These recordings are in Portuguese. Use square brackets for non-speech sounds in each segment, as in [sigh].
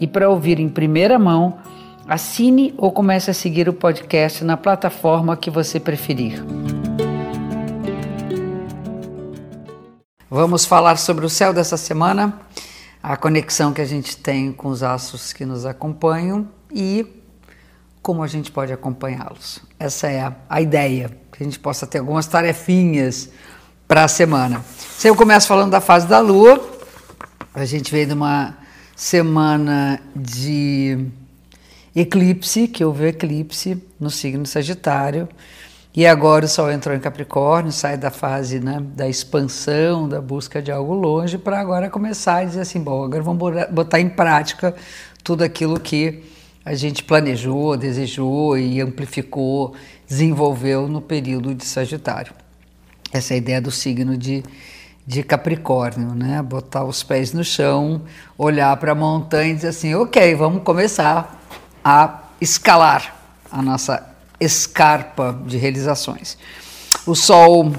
e para ouvir em primeira mão, assine ou comece a seguir o podcast na plataforma que você preferir. Vamos falar sobre o céu dessa semana, a conexão que a gente tem com os astros que nos acompanham e como a gente pode acompanhá-los. Essa é a, ideia, que a gente possa ter algumas tarefinhas para a semana. Se eu começo falando da fase da Lua, a gente veio de uma semana de eclipse, que houve eclipse no signo Sagitário, e agora o Sol entrou em Capricórnio, sai da fase né, da expansão, da busca de algo longe, para agora começar a dizer assim: bom, agora vamos botar em prática tudo aquilo que a gente planejou, desejou e amplificou, desenvolveu no período de Sagitário. Essa é a ideia do signo de de Capricórnio, né? Botar os pés no chão, olhar para a montanha e dizer assim: ok, vamos começar a escalar a nossa escarpa de realizações. O Sol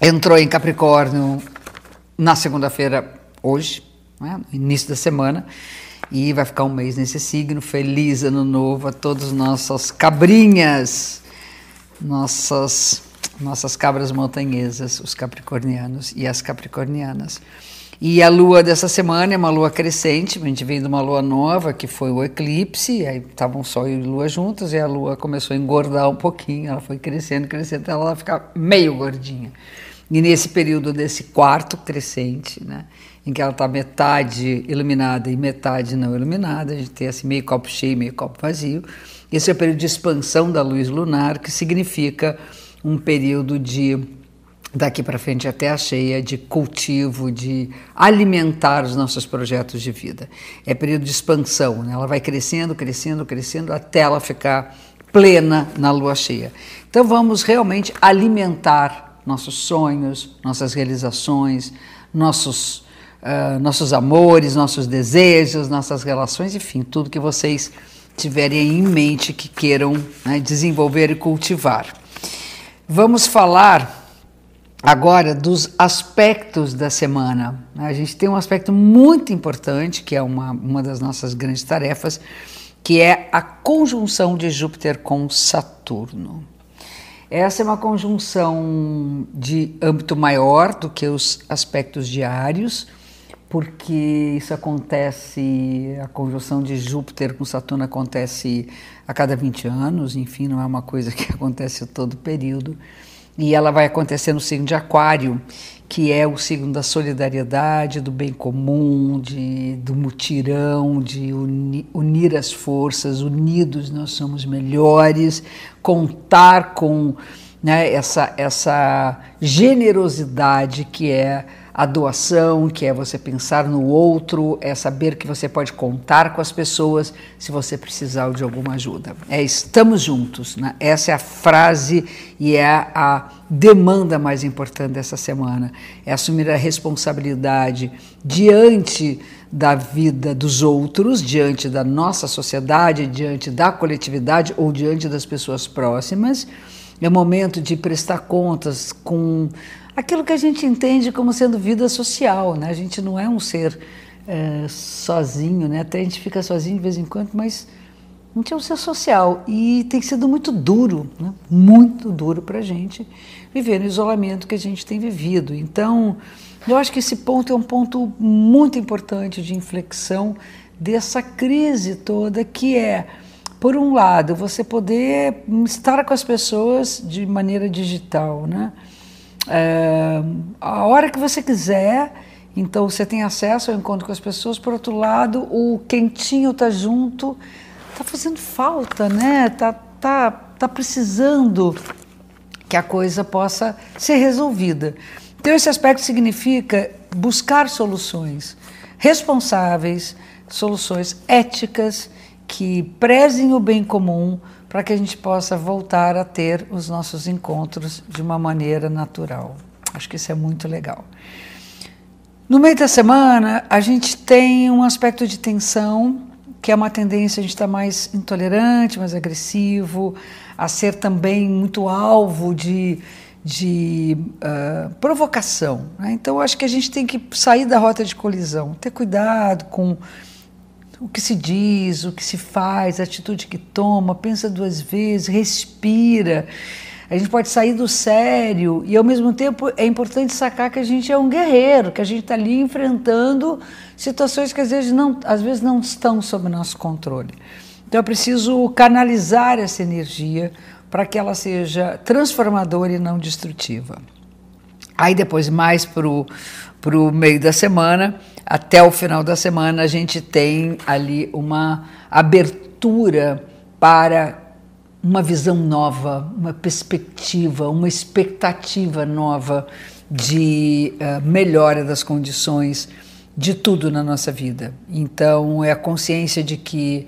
entrou em Capricórnio na segunda-feira, hoje, né? início da semana, e vai ficar um mês nesse signo. Feliz ano novo a todos nossas cabrinhas, nossas nossas cabras montanhesas, os capricornianos e as capricornianas. E a lua dessa semana é uma lua crescente, a gente vem de uma lua nova, que foi o eclipse, aí estavam Sol e Lua juntas, e a lua começou a engordar um pouquinho, ela foi crescendo, crescendo, até ela ficar meio gordinha. E nesse período desse quarto crescente, né, em que ela está metade iluminada e metade não iluminada, a gente tem assim meio copo cheio, meio copo vazio. Esse é o período de expansão da luz lunar, que significa um período de daqui para frente até a cheia de cultivo, de alimentar os nossos projetos de vida. É período de expansão, né? ela vai crescendo, crescendo, crescendo até ela ficar plena na lua cheia. Então vamos realmente alimentar nossos sonhos, nossas realizações, nossos uh, nossos amores, nossos desejos, nossas relações, enfim, tudo que vocês tiverem em mente que queiram né, desenvolver e cultivar. Vamos falar agora dos aspectos da semana. A gente tem um aspecto muito importante, que é uma, uma das nossas grandes tarefas, que é a conjunção de Júpiter com Saturno. Essa é uma conjunção de âmbito maior do que os aspectos diários, porque isso acontece, a conjunção de Júpiter com Saturno acontece a cada 20 anos, enfim, não é uma coisa que [laughs] acontece todo período. E ela vai acontecer no signo de Aquário, que é o signo da solidariedade, do bem comum, de, do mutirão, de uni, unir as forças, unidos nós somos melhores, contar com né, essa, essa generosidade que é a doação, que é você pensar no outro, é saber que você pode contar com as pessoas se você precisar de alguma ajuda. É estamos juntos, né? essa é a frase e é a demanda mais importante dessa semana. É assumir a responsabilidade diante da vida dos outros, diante da nossa sociedade, diante da coletividade ou diante das pessoas próximas. É momento de prestar contas com aquilo que a gente entende como sendo vida social, né? A gente não é um ser é, sozinho, né? Até a gente fica sozinho de vez em quando, mas a gente é um ser social e tem sido muito duro, né? muito duro para a gente viver no isolamento que a gente tem vivido. Então, eu acho que esse ponto é um ponto muito importante de inflexão dessa crise toda, que é, por um lado, você poder estar com as pessoas de maneira digital, né? É, a hora que você quiser. Então você tem acesso ao encontro com as pessoas. Por outro lado, o quentinho tá junto, tá fazendo falta, né? Tá, tá, tá precisando que a coisa possa ser resolvida. Então esse aspecto significa buscar soluções responsáveis, soluções éticas que prezem o bem comum para que a gente possa voltar a ter os nossos encontros de uma maneira natural. Acho que isso é muito legal. No meio da semana, a gente tem um aspecto de tensão, que é uma tendência a gente estar tá mais intolerante, mais agressivo, a ser também muito alvo de, de uh, provocação. Né? Então, acho que a gente tem que sair da rota de colisão, ter cuidado com o que se diz, o que se faz, a atitude que toma, pensa duas vezes, respira. A gente pode sair do sério e, ao mesmo tempo, é importante sacar que a gente é um guerreiro, que a gente está ali enfrentando situações que às vezes, não, às vezes não estão sob nosso controle. Então, é preciso canalizar essa energia para que ela seja transformadora e não destrutiva. Aí, depois, mais para o meio da semana, até o final da semana, a gente tem ali uma abertura para uma visão nova, uma perspectiva, uma expectativa nova de uh, melhora das condições de tudo na nossa vida. Então, é a consciência de que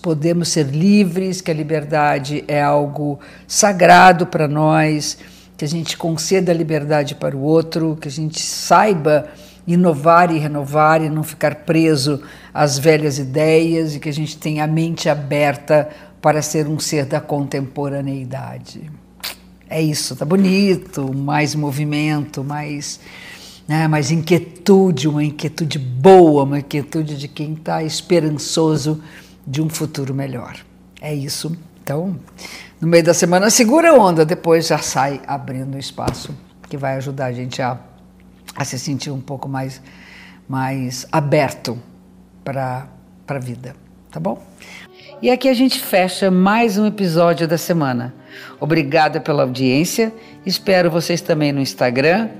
podemos ser livres, que a liberdade é algo sagrado para nós, que a gente conceda liberdade para o outro, que a gente saiba inovar e renovar e não ficar preso às velhas ideias e que a gente tenha a mente aberta para ser um ser da contemporaneidade. É isso, tá bonito, mais movimento, mais, né, mais inquietude, uma inquietude boa, uma inquietude de quem está esperançoso de um futuro melhor. É isso. Então, no meio da semana, segura a onda, depois já sai abrindo espaço que vai ajudar a gente a, a se sentir um pouco mais, mais aberto para a vida. Tá bom? E aqui a gente fecha mais um episódio da semana. Obrigada pela audiência. Espero vocês também no Instagram,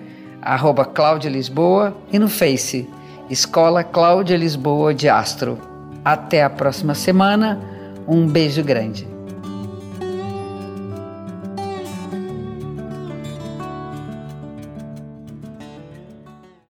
arroba Cláudia Lisboa, e no Face, Escola Cláudia Lisboa de Astro. Até a próxima semana. Um beijo grande.